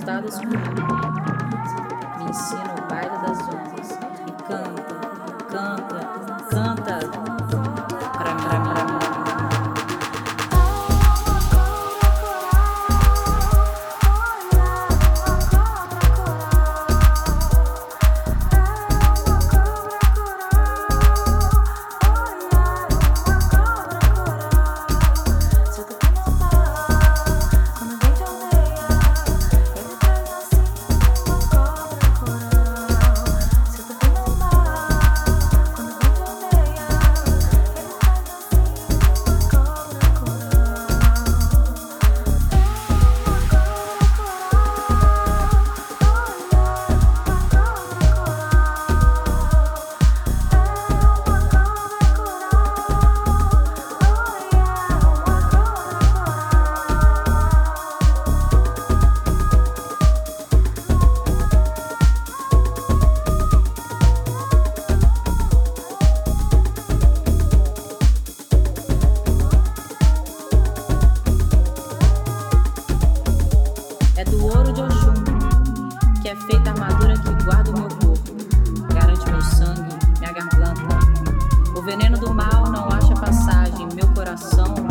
mãos dadas. Me ensina é feita a armadura que guarda o meu corpo, garante meu sangue, minha garganta. O veneno do mal não acha passagem, meu coração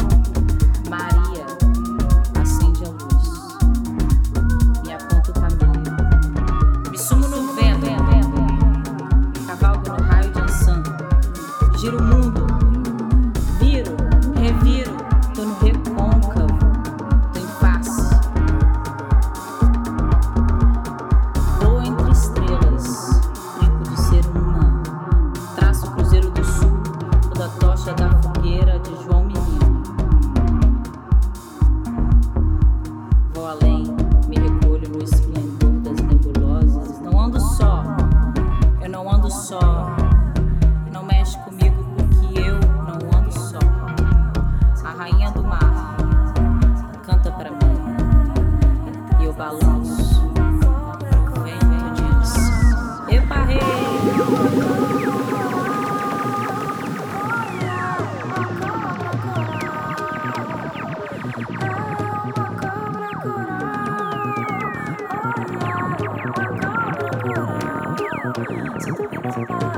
to it.